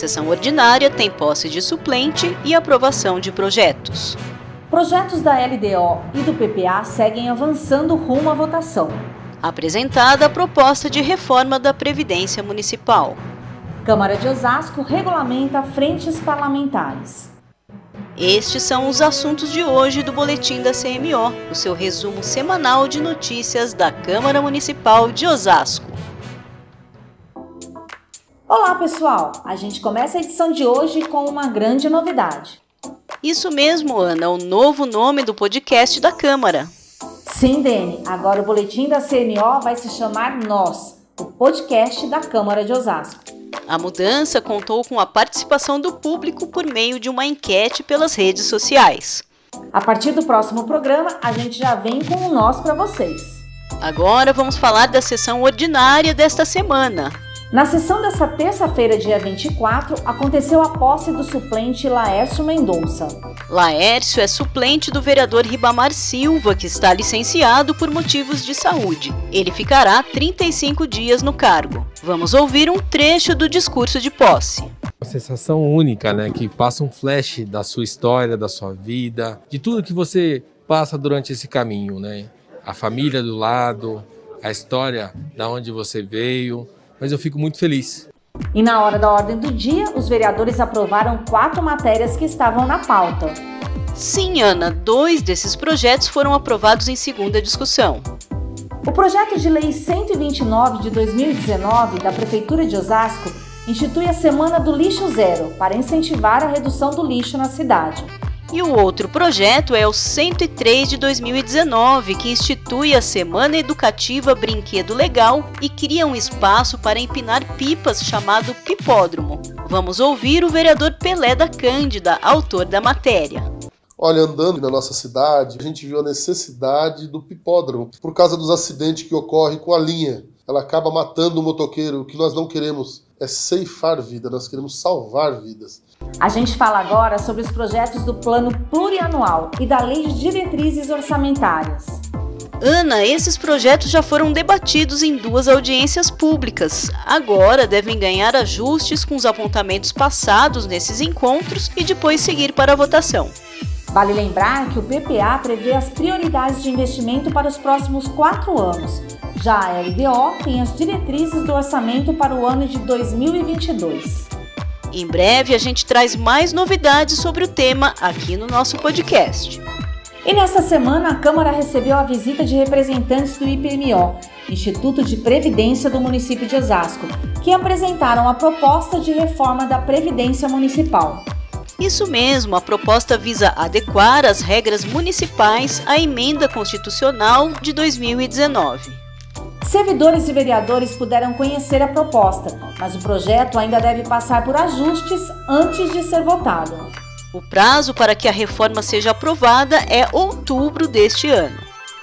Sessão ordinária tem posse de suplente e aprovação de projetos. Projetos da LDO e do PPA seguem avançando rumo à votação. Apresentada a proposta de reforma da Previdência Municipal. Câmara de Osasco regulamenta frentes parlamentares. Estes são os assuntos de hoje do Boletim da CMO, o seu resumo semanal de notícias da Câmara Municipal de Osasco. Olá, pessoal! A gente começa a edição de hoje com uma grande novidade. Isso mesmo, Ana, o novo nome do podcast da Câmara. Sim, Dene, agora o Boletim da CMO vai se chamar Nós, o podcast da Câmara de Osasco. A mudança contou com a participação do público por meio de uma enquete pelas redes sociais. A partir do próximo programa, a gente já vem com o nós para vocês. Agora vamos falar da sessão ordinária desta semana. Na sessão desta terça-feira, dia 24, aconteceu a posse do suplente Laércio Mendonça. Laércio é suplente do vereador Ribamar Silva, que está licenciado por motivos de saúde. Ele ficará 35 dias no cargo. Vamos ouvir um trecho do discurso de posse. Uma sensação única, né? Que passa um flash da sua história, da sua vida, de tudo que você passa durante esse caminho, né? A família do lado, a história da onde você veio, mas eu fico muito feliz. E na hora da ordem do dia, os vereadores aprovaram quatro matérias que estavam na pauta. Sim, Ana, dois desses projetos foram aprovados em segunda discussão. O projeto de lei 129 de 2019 da Prefeitura de Osasco institui a Semana do Lixo Zero para incentivar a redução do lixo na cidade. E o outro projeto é o 103 de 2019, que institui a Semana Educativa Brinquedo Legal e cria um espaço para empinar pipas chamado Pipódromo. Vamos ouvir o vereador Pelé da Cândida, autor da matéria. Olha, andando na nossa cidade, a gente viu a necessidade do pipódromo por causa dos acidentes que ocorrem com a linha. Ela acaba matando o motoqueiro. O que nós não queremos é ceifar vida, nós queremos salvar vidas. A gente fala agora sobre os projetos do Plano Plurianual e da Lei de Diretrizes Orçamentárias. Ana, esses projetos já foram debatidos em duas audiências públicas. Agora devem ganhar ajustes com os apontamentos passados nesses encontros e depois seguir para a votação. Vale lembrar que o PPA prevê as prioridades de investimento para os próximos quatro anos. Já a LDO tem as diretrizes do orçamento para o ano de 2022. Em breve a gente traz mais novidades sobre o tema aqui no nosso podcast. E nesta semana a Câmara recebeu a visita de representantes do IPMO, Instituto de Previdência do município de Osasco, que apresentaram a proposta de reforma da Previdência Municipal. Isso mesmo, a proposta visa adequar as regras municipais à emenda constitucional de 2019. Servidores e vereadores puderam conhecer a proposta, mas o projeto ainda deve passar por ajustes antes de ser votado. O prazo para que a reforma seja aprovada é outubro deste ano.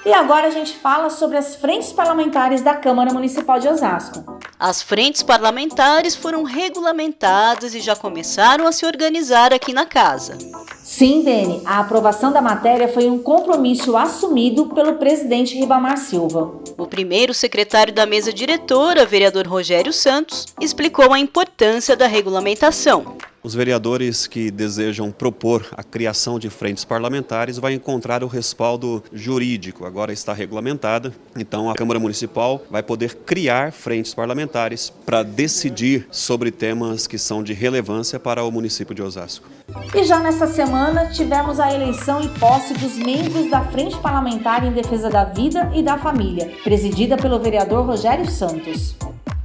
E agora a gente fala sobre as frentes parlamentares da Câmara Municipal de Osasco. As frentes parlamentares foram regulamentadas e já começaram a se organizar aqui na casa. Sim, Dene, a aprovação da matéria foi um compromisso assumido pelo presidente Ribamar Silva. O primeiro secretário da mesa diretora, vereador Rogério Santos, explicou a importância da regulamentação. Os vereadores que desejam propor a criação de frentes parlamentares vai encontrar o respaldo jurídico, agora está regulamentada. Então a Câmara Municipal vai poder criar frentes parlamentares para decidir sobre temas que são de relevância para o município de Osasco. E já nesta semana tivemos a eleição e posse dos membros da Frente Parlamentar em Defesa da Vida e da Família, presidida pelo vereador Rogério Santos.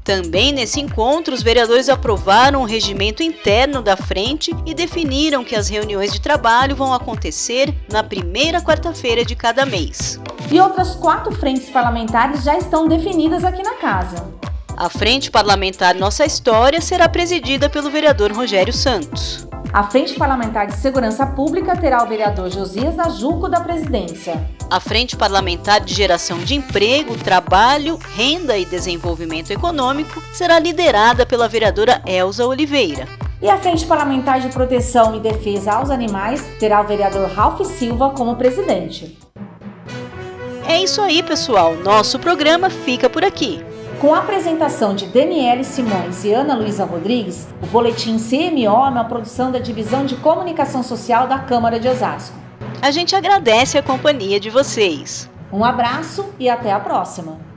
Também nesse encontro, os vereadores aprovaram o regimento interno da frente e definiram que as reuniões de trabalho vão acontecer na primeira quarta-feira de cada mês. E outras quatro frentes parlamentares já estão definidas aqui na casa. A Frente Parlamentar Nossa História será presidida pelo vereador Rogério Santos. A Frente Parlamentar de Segurança Pública terá o vereador Josias Ajuco da presidência. A Frente Parlamentar de Geração de Emprego, Trabalho, Renda e Desenvolvimento Econômico será liderada pela vereadora Elza Oliveira. E a Frente Parlamentar de Proteção e Defesa aos Animais terá o vereador Ralph Silva como presidente. É isso aí, pessoal. Nosso programa fica por aqui. Com a apresentação de Daniele Simões e Ana Luísa Rodrigues, o boletim CMO é uma produção da Divisão de Comunicação Social da Câmara de Osasco. A gente agradece a companhia de vocês. Um abraço e até a próxima!